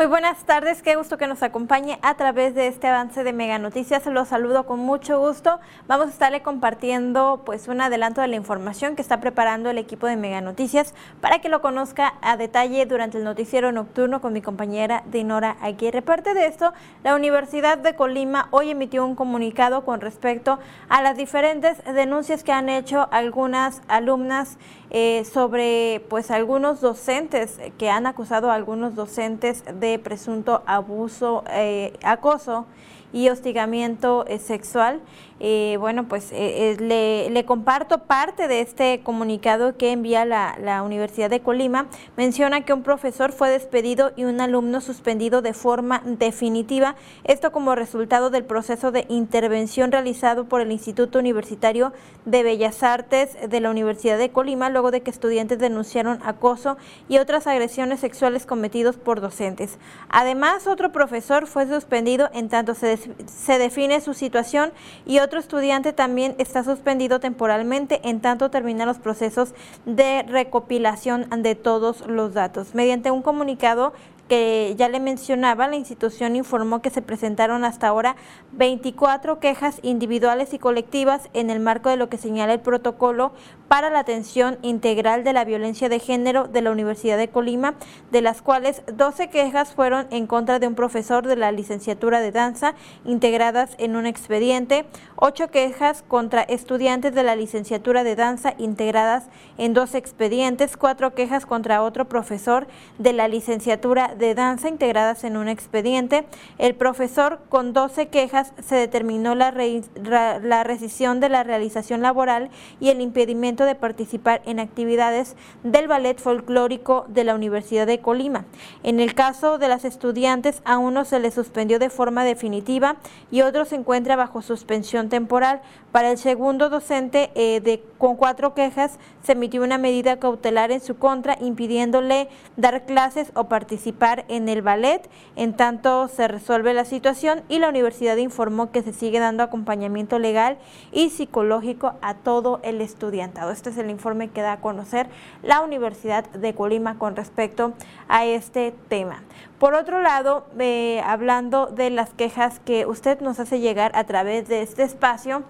Muy buenas tardes, qué gusto que nos acompañe a través de este avance de Mega Noticias. Los saludo con mucho gusto. Vamos a estarle compartiendo pues un adelanto de la información que está preparando el equipo de Mega Noticias para que lo conozca a detalle durante el noticiero nocturno con mi compañera Dinora Aguirre. Parte de esto, la Universidad de Colima hoy emitió un comunicado con respecto a las diferentes denuncias que han hecho algunas alumnas eh, sobre pues algunos docentes que han acusado a algunos docentes de presunto abuso, eh, acoso y hostigamiento eh, sexual. Eh, bueno, pues eh, le, le, comparto parte de este comunicado que envía la, la, Universidad de Colima. Menciona que un profesor fue despedido y un alumno suspendido de forma definitiva, esto como resultado del proceso de intervención realizado por el Instituto Universitario de Bellas Artes de la Universidad de Colima, luego de que estudiantes denunciaron acoso y otras agresiones sexuales cometidos por docentes. Además, otro profesor fue suspendido en tanto se, se define su situación y otro estudiante también está suspendido temporalmente en tanto terminan los procesos de recopilación de todos los datos. Mediante un comunicado que ya le mencionaba, la institución informó que se presentaron hasta ahora 24 quejas individuales y colectivas en el marco de lo que señala el protocolo para la atención integral de la violencia de género de la Universidad de Colima, de las cuales 12 quejas fueron en contra de un profesor de la licenciatura de danza integradas en un expediente, 8 quejas contra estudiantes de la licenciatura de danza integradas en dos expedientes, 4 quejas contra otro profesor de la licenciatura de danza integradas en un expediente. El profesor con 12 quejas se determinó la, la rescisión de la realización laboral y el impedimento de participar en actividades del ballet folclórico de la Universidad de Colima. En el caso de las estudiantes, a uno se les suspendió de forma definitiva y otro se encuentra bajo suspensión temporal. Para el segundo docente, eh, de, con cuatro quejas, se emitió una medida cautelar en su contra, impidiéndole dar clases o participar en el ballet. En tanto, se resuelve la situación y la universidad informó que se sigue dando acompañamiento legal y psicológico a todo el estudiantado. Este es el informe que da a conocer la Universidad de Colima con respecto a este tema. Por otro lado, eh, hablando de las quejas que usted nos hace llegar a través de este espacio,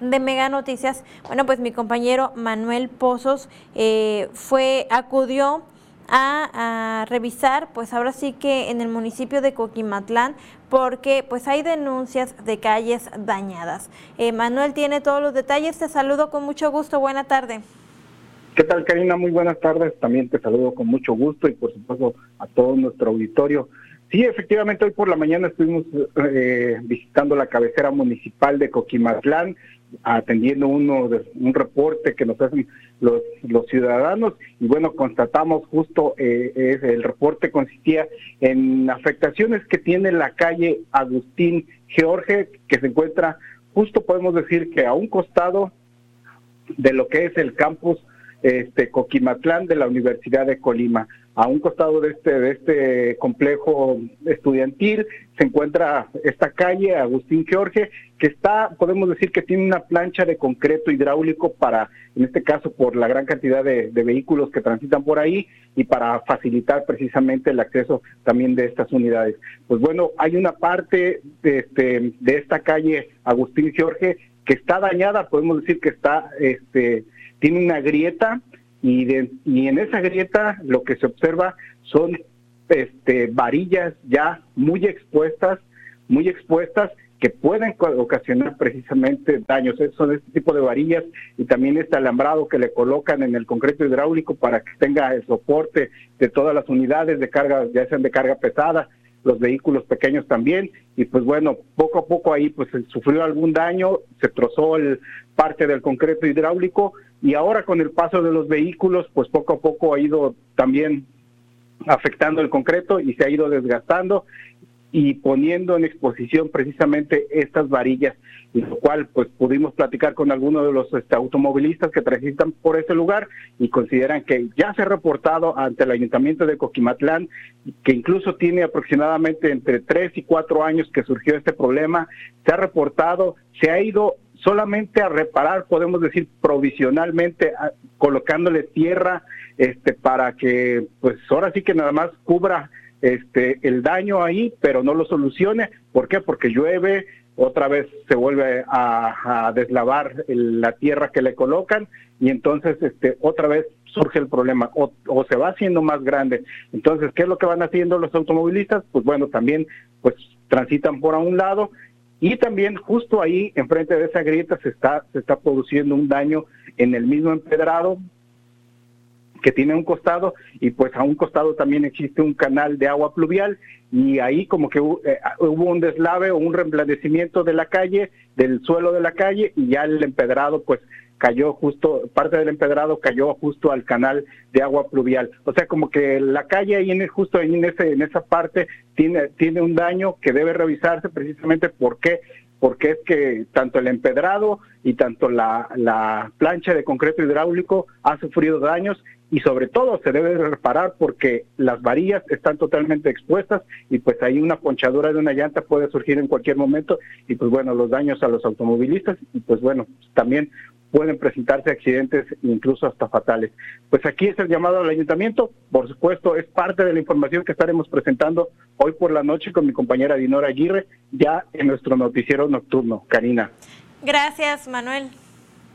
de Mega Noticias, bueno, pues mi compañero Manuel Pozos eh, fue, acudió a, revisar, pues ahora sí que en el municipio de Coquimatlán, porque pues hay denuncias de calles dañadas. Eh, Manuel tiene todos los detalles, te saludo con mucho gusto, buena tarde. ¿Qué tal Karina? Muy buenas tardes, también te saludo con mucho gusto y por supuesto a todo nuestro auditorio. Sí, efectivamente, hoy por la mañana estuvimos eh, visitando la cabecera municipal de Coquimatlán atendiendo uno un reporte que nos hacen los, ciudadanos y bueno, constatamos justo, eh, el reporte consistía en afectaciones que tiene la calle Agustín George, que se encuentra justo podemos decir que a un costado de lo que es el campus este Coquimatlán de la Universidad de Colima. A un costado de este, de este complejo estudiantil se encuentra esta calle, Agustín Jorge, que está, podemos decir que tiene una plancha de concreto hidráulico para, en este caso, por la gran cantidad de, vehículos que transitan por ahí y para facilitar precisamente el acceso también de estas unidades. Pues bueno, hay una parte de, este, esta calle Agustín Jorge que está dañada, podemos decir que está, este, tiene una grieta y, de, y en esa grieta lo que se observa son este, varillas ya muy expuestas, muy expuestas que pueden ocasionar precisamente daños. Son este tipo de varillas y también este alambrado que le colocan en el concreto hidráulico para que tenga el soporte de todas las unidades de carga, ya sean de carga pesada, los vehículos pequeños también y pues bueno poco a poco ahí pues sufrió algún daño se trozó el parte del concreto hidráulico y ahora con el paso de los vehículos pues poco a poco ha ido también afectando el concreto y se ha ido desgastando y poniendo en exposición precisamente estas varillas, lo cual pues pudimos platicar con algunos de los este, automovilistas que transitan por ese lugar y consideran que ya se ha reportado ante el ayuntamiento de Coquimatlán, que incluso tiene aproximadamente entre tres y cuatro años que surgió este problema, se ha reportado, se ha ido solamente a reparar, podemos decir provisionalmente, colocándole tierra este para que pues ahora sí que nada más cubra este el daño ahí, pero no lo solucione. ¿Por qué? Porque llueve, otra vez se vuelve a, deslavar la tierra que le colocan y entonces este otra vez surge el problema o, o, se va haciendo más grande. Entonces, ¿qué es lo que van haciendo los automovilistas? Pues bueno, también pues transitan por a un lado y también justo ahí, enfrente de esa grieta, se está, se está produciendo un daño en el mismo empedrado que tiene un costado y pues a un costado también existe un canal de agua pluvial y ahí como que eh, hubo un deslave o un reblandecimiento de la calle, del suelo de la calle y ya el empedrado pues cayó justo, parte del empedrado cayó justo al canal de agua pluvial. O sea, como que la calle ahí en, justo ahí en, ese, en esa parte tiene, tiene un daño que debe revisarse precisamente porque porque es que tanto el empedrado y tanto la, la plancha de concreto hidráulico ha sufrido daños y sobre todo se debe reparar porque las varillas están totalmente expuestas y pues ahí una ponchadura de una llanta puede surgir en cualquier momento y pues bueno, los daños a los automovilistas y pues bueno, también pueden presentarse accidentes incluso hasta fatales. Pues aquí es el llamado al ayuntamiento, por supuesto es parte de la información que estaremos presentando hoy por la noche con mi compañera Dinora Aguirre, ya en nuestro noticiero nocturno. Karina. Gracias, Manuel.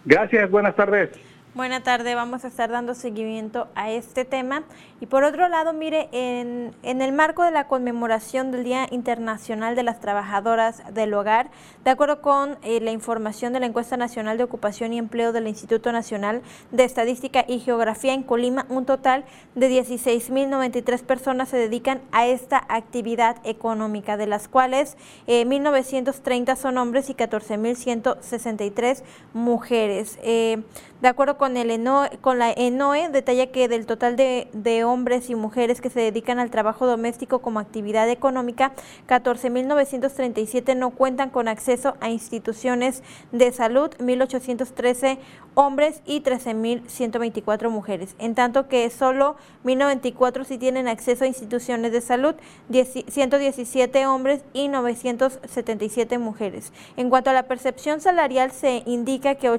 Gracias, buenas tardes. Buenas tardes, vamos a estar dando seguimiento a este tema. Y por otro lado, mire, en, en, el marco de la conmemoración del Día Internacional de las Trabajadoras del Hogar, de acuerdo con eh, la información de la Encuesta Nacional de Ocupación y Empleo del Instituto Nacional de Estadística y Geografía en Colima, un total de 16.093 personas se dedican a esta actividad económica, de las cuales 1.930 eh, son hombres y 14.163 mujeres. Eh, de acuerdo con, el con la ENOE, detalla que del total de, hombres y mujeres que se dedican al trabajo doméstico como actividad económica, 14.937 no cuentan con acceso a instituciones de salud, 1.813 hombres y 13.124 mujeres, en tanto que solo 1.094 sí tienen acceso a instituciones de salud, 117 hombres y 977 mujeres. En cuanto a la percepción salarial, se indica que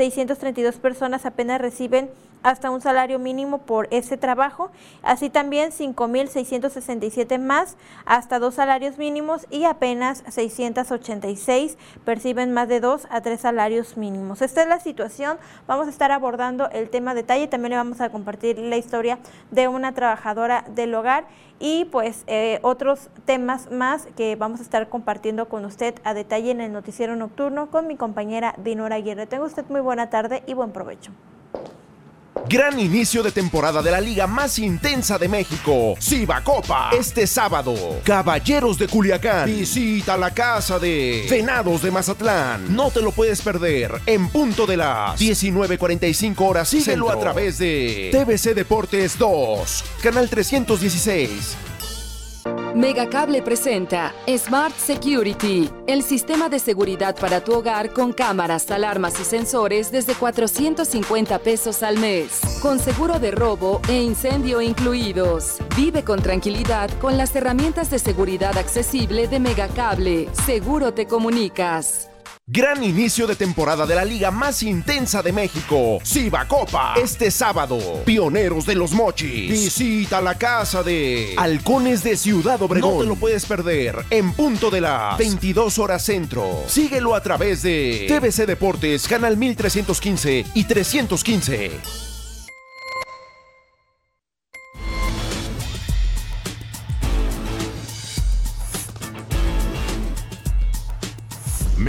8.632 personas apenas reciben hasta un salario mínimo por ese trabajo, así también 5.667 más hasta dos salarios mínimos y apenas 686 perciben más de dos a tres salarios mínimos. Esta es la situación, vamos a estar abordando el tema detalle, también le vamos a compartir la historia de una trabajadora del hogar y pues eh, otros temas más que vamos a estar compartiendo con usted a detalle en el noticiero nocturno con mi compañera Dinora Aguirre. Tenga usted muy buena tarde y buen provecho. Gran inicio de temporada de la liga más intensa de México, Copa. Este sábado, Caballeros de Culiacán visita la casa de Venados de Mazatlán. No te lo puedes perder en punto de las 19:45 horas. Síguelo a través de TVC Deportes 2, canal 316. Megacable presenta Smart Security, el sistema de seguridad para tu hogar con cámaras, alarmas y sensores desde 450 pesos al mes, con seguro de robo e incendio incluidos. Vive con tranquilidad con las herramientas de seguridad accesible de Megacable. Seguro te comunicas. Gran inicio de temporada de la liga más intensa de México, Copa. Este sábado, Pioneros de los Mochis. Visita la casa de Halcones de Ciudad Obregón. No te lo puedes perder en punto de las 22 horas centro. Síguelo a través de TVC Deportes, Canal 1315 y 315.